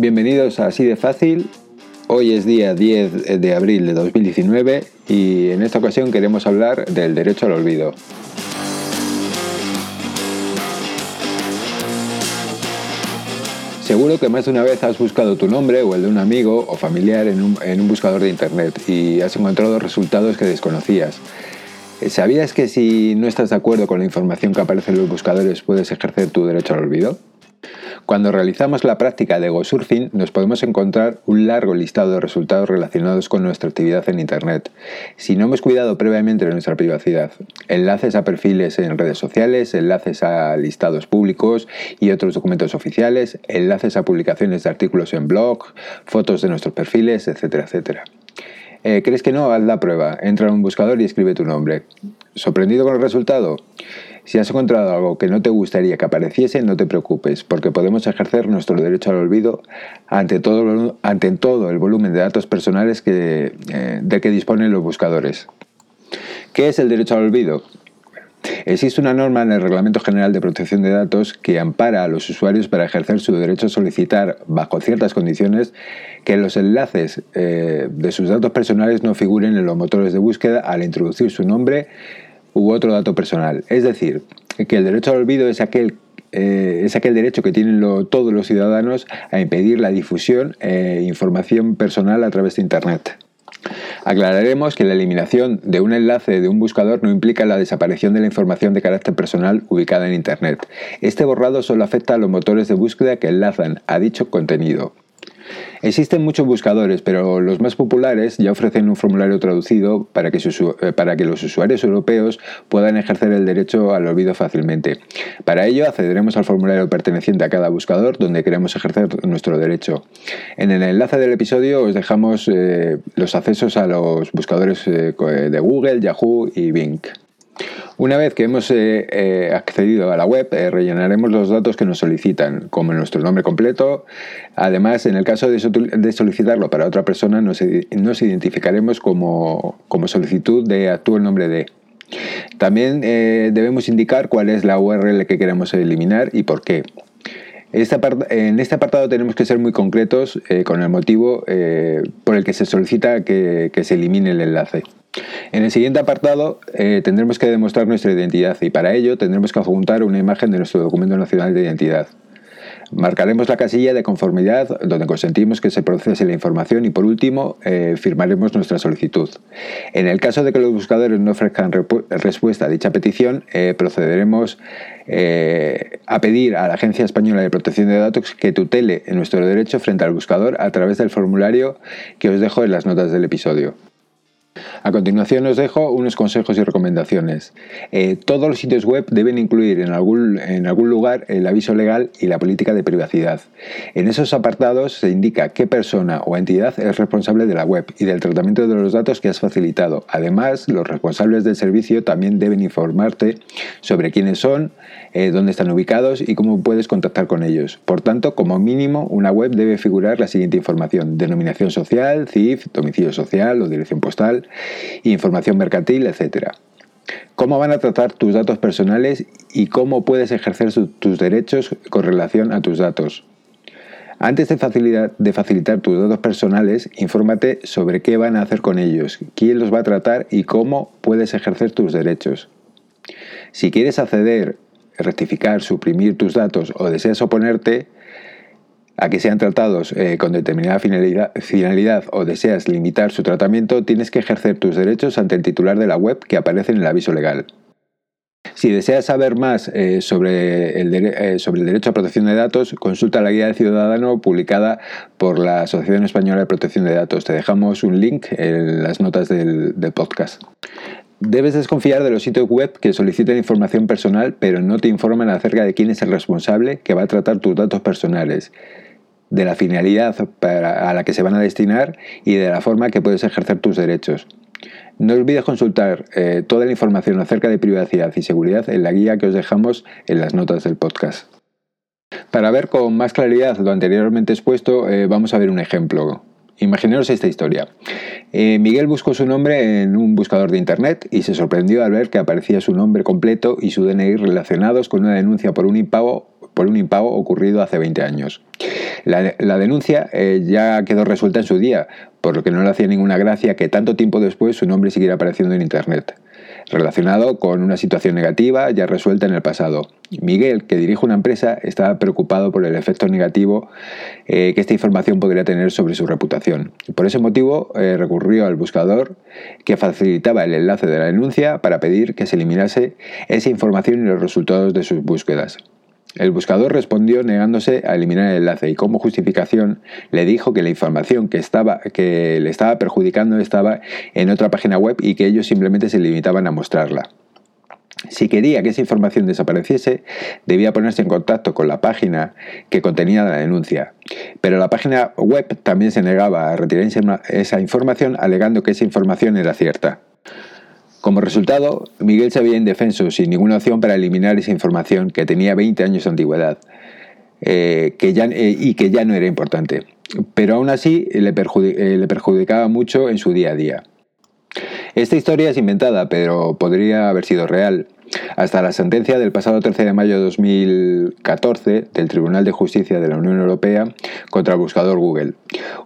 Bienvenidos a Así de Fácil. Hoy es día 10 de abril de 2019 y en esta ocasión queremos hablar del derecho al olvido. Seguro que más de una vez has buscado tu nombre o el de un amigo o familiar en un, buscador de internet y has encontrado resultados que desconocías. ¿Sabías que si no estás de acuerdo con la información que aparece en los buscadores puedes ejercer tu derecho al olvido? Cuando realizamos la práctica de GoSurfing nos podemos encontrar un largo listado de resultados relacionados con nuestra actividad en Internet, si no hemos cuidado previamente de nuestra privacidad. Enlaces a perfiles en redes sociales, enlaces a listados públicos y otros documentos oficiales, enlaces a publicaciones de artículos en blog, fotos de nuestros perfiles, etcétera, etcétera. Eh, ¿Crees que no? Haz la prueba. Entra en un buscador y escribe tu nombre. ¿Sorprendido con el resultado? Si has encontrado algo que no te gustaría que apareciese, no te preocupes, porque podemos ejercer nuestro derecho al olvido ante todo, ante todo el volumen de datos personales eh, de que disponen los buscadores. ¿Qué es el derecho al olvido? Existe una norma en el Reglamento General de Protección de Datos que ampara a los usuarios para ejercer su derecho a solicitar, bajo ciertas condiciones, que los enlaces eh, de sus datos personales no figuren en los motores de búsqueda al introducir su nombre, u otro dato personal. Es decir, que el derecho al olvido es aquel eh, es aquel derecho que tienen todos los ciudadanos a impedir la difusión e información personal a través de Internet. Aclararemos que la eliminación de un enlace de un buscador no implica la desaparición de la información de carácter personal ubicada en Internet. Este borrado solo afecta a los motores de búsqueda que enlazan a dicho contenido. Existen muchos buscadores, pero los más populares ya ofrecen un formulario traducido para que, eh, para que, los usuarios europeos puedan ejercer el derecho al olvido fácilmente. Para ello accederemos al formulario perteneciente a cada buscador donde queremos ejercer nuestro derecho. En el enlace del episodio os dejamos eh, los accesos a los buscadores eh, de Google, Yahoo y Bing. Una vez que hemos eh, eh, accedido a la web, eh, rellenaremos los datos que nos solicitan, como nuestro nombre completo. Además, en el caso de, solicitarlo para otra persona, nos, identificaremos como, solicitud de actúa el nombre de. También debemos indicar cuál es la URL que queremos eliminar y por qué. en este apartado tenemos que ser muy concretos con el motivo por el que se solicita que se elimine el enlace. En el siguiente apartado eh, tendremos que demostrar nuestra identidad y para ello tendremos que adjuntar una imagen de nuestro documento nacional de identidad. Marcaremos la casilla de conformidad donde consentimos que se procese la información y por último eh, firmaremos nuestra solicitud. En el caso de que los buscadores no ofrezcan respuesta a dicha petición, eh, procederemos a pedir a la Agencia Española de Protección de Datos que tutele nuestro derecho frente al buscador a través del formulario que os dejo en las notas del episodio. A continuación os dejo unos consejos y recomendaciones. Eh, todos los sitios web deben incluir en algún, en algún lugar el aviso legal y la política de privacidad. En esos apartados se indica qué persona o entidad es responsable de la web y del tratamiento de los datos que has facilitado. Además, los responsables del servicio también deben informarte sobre quiénes son, eh, dónde están ubicados y cómo puedes contactar con ellos. Por tanto, como mínimo, una web debe figurar la siguiente información. Denominación social, CIF, domicilio social o dirección postal, información mercantil, etc. ¿Cómo van a tratar tus datos personales y cómo puedes ejercer tus derechos con relación a tus datos? Antes de de facilitar, tus datos personales, infórmate sobre qué van a hacer con ellos, quién los va a tratar y cómo puedes ejercer tus derechos. Si quieres acceder, rectificar, suprimir tus datos o deseas oponerte, a que sean tratados eh, con determinada finalidad, o deseas limitar su tratamiento, tienes que ejercer tus derechos ante el titular de la web que aparece en el aviso legal. Si deseas saber más eh, sobre, el eh, sobre, el derecho a protección de datos, consulta la guía del ciudadano publicada por la Asociación Española de Protección de Datos. Te dejamos un link en las notas del, del podcast. Debes desconfiar de los sitios web que solicitan información personal pero no te informan acerca de quién es el responsable que va a tratar tus datos personales de la finalidad a la que se van a destinar y de la forma que puedes ejercer tus derechos. No olvides consultar eh, toda la información acerca de privacidad y seguridad en la guía que os dejamos en las notas del podcast. Para ver con más claridad lo anteriormente expuesto, eh, vamos a ver un ejemplo. Imaginaros esta historia. Eh, Miguel buscó su nombre en un buscador de internet y se sorprendió al ver que aparecía su nombre completo y su DNI relacionados con una denuncia por un impago, por un impago ocurrido hace 20 años. La, denuncia eh, ya quedó resuelta en su día, por lo que no le hacía ninguna gracia que tanto tiempo después su nombre siguiera apareciendo en Internet relacionado con una situación negativa ya resuelta en el pasado. Miguel, que dirige una empresa, estaba preocupado por el efecto negativo eh, que esta información podría tener sobre su reputación. Por ese motivo, eh, recurrió al buscador que facilitaba el enlace de la denuncia para pedir que se eliminase esa información y los resultados de sus búsquedas. El buscador respondió negándose a eliminar el enlace y como justificación le dijo que la información que, estaba, que le estaba perjudicando estaba en otra página web y que ellos simplemente se limitaban a mostrarla. Si quería que esa información desapareciese, debía ponerse en contacto con la página que contenía la denuncia. Pero la página web también se negaba a retirar esa información alegando que esa información era cierta. Como resultado, Miguel se veía indefenso, sin ninguna opción para eliminar esa información que tenía 20 años de antigüedad eh, eh, y que ya no era importante. Pero aún así le, eh, le perjudicaba mucho en su día a día. Esta historia es inventada, pero podría haber sido real hasta la sentencia del pasado 13 de mayo de 2014 del Tribunal de Justicia de la Unión Europea contra el buscador Google.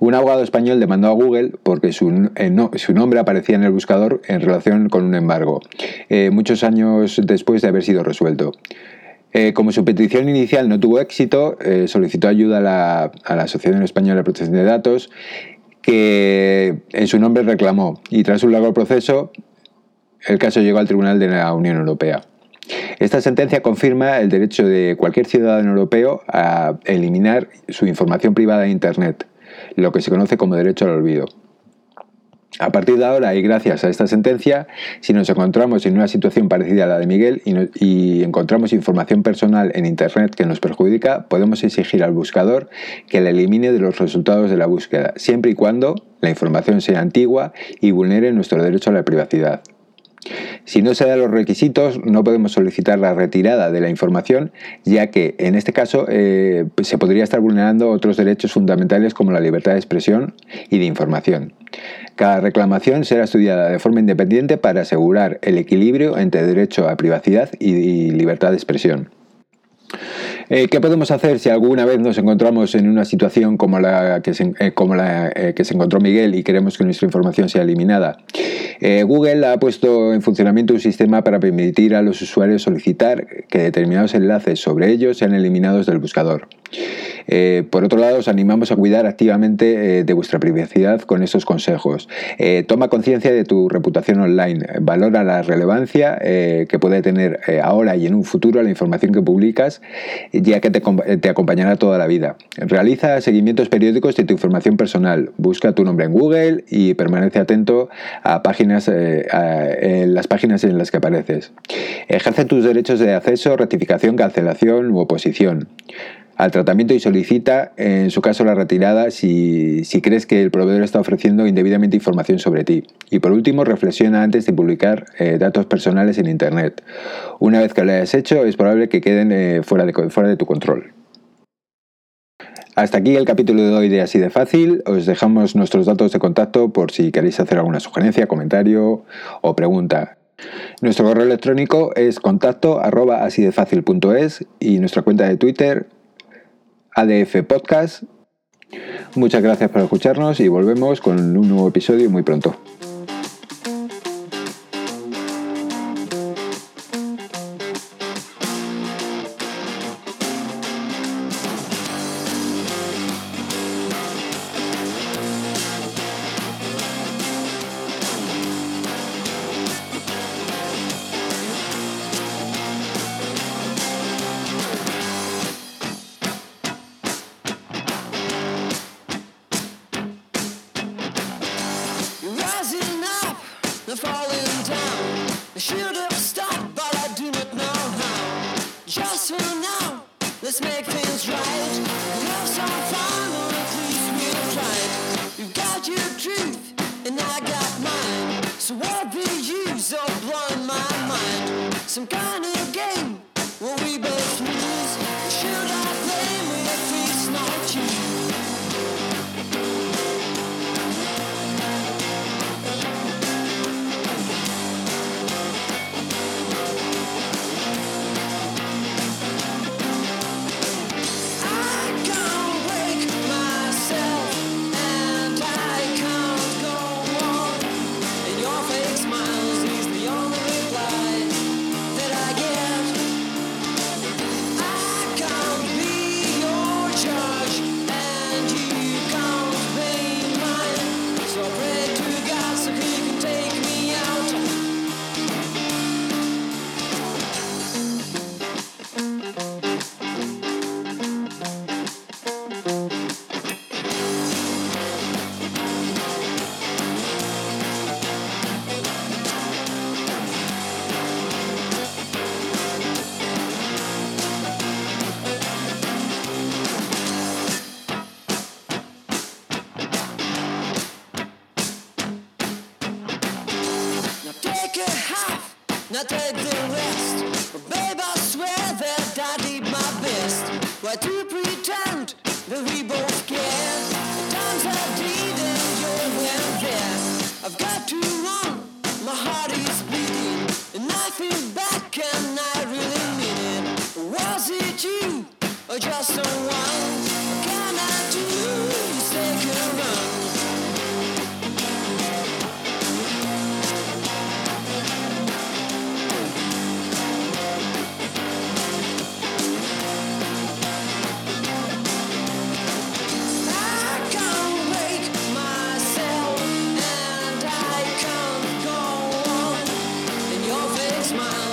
Un abogado español demandó a Google porque su, eh, nombre aparecía en el buscador en relación con un embargo, eh, muchos años después de haber sido resuelto. Eh, como su petición inicial no tuvo éxito, solicitó ayuda a la, a la Asociación Española de Protección de Datos que en su nombre reclamó y tras un largo proceso el caso llegó al Tribunal de la Unión Europea. Esta sentencia confirma el derecho de cualquier ciudadano europeo a eliminar su información privada de Internet, lo que se conoce como derecho al olvido. A partir de ahora y gracias a esta sentencia, si nos encontramos en una situación parecida a la de Miguel y, encontramos información personal en Internet que nos perjudica, podemos exigir al buscador que la elimine de los resultados de la búsqueda, siempre y cuando la información sea antigua y vulnere nuestro derecho a la privacidad. Si no se dan los requisitos, no podemos solicitar la retirada de la información, ya que en este caso eh, pues se podría estar vulnerando otros derechos fundamentales como la libertad de expresión y de información. Cada reclamación será estudiada de forma independiente para asegurar el equilibrio entre derecho a privacidad y libertad de expresión. Eh, ¿Qué podemos hacer si alguna vez nos encontramos en una situación como la que se, eh, encontró Miguel y queremos que nuestra información sea eliminada? Google ha puesto en funcionamiento un sistema para permitir a los usuarios solicitar que determinados enlaces sobre ellos sean eliminados del buscador. Eh, por otro lado, os animamos a cuidar activamente eh, de vuestra privacidad con estos consejos. Eh, toma conciencia de tu reputación online, valora la relevancia que puede tener ahora y en un futuro la información que publicas, ya que te, acompañará toda la vida. Realiza seguimientos periódicos de tu información personal, busca tu nombre en Google y permanece atento a páginas, las páginas en las que apareces. Ejerce tus derechos de acceso, rectificación, cancelación u oposición al tratamiento y solicita, en su caso, la retirada si, crees que el proveedor está ofreciendo indebidamente información sobre ti. Y por último, reflexiona antes de publicar eh, datos personales en Internet. Una vez que lo hayas hecho, es probable que queden eh, fuera, de, fuera de tu control. Hasta aquí el capítulo de hoy de Así de Fácil. Os dejamos nuestros datos de contacto por si queréis hacer alguna sugerencia, comentario o pregunta. Nuestro correo electrónico es contacto arroba y nuestra cuenta de Twitter ADF Podcast. Muchas gracias por escucharnos y volvemos con un nuevo episodio muy pronto. truth, and I got mine. So why the use of blind my mind? Some kind of game where we. Not take the rest. But babe, I swear that I did my best. Why do you pretend that we both care? The times I did and you weren't there. I've got to run, my heart is bleeding, and I feel back and I really mean it. Was it you or just someone? smile.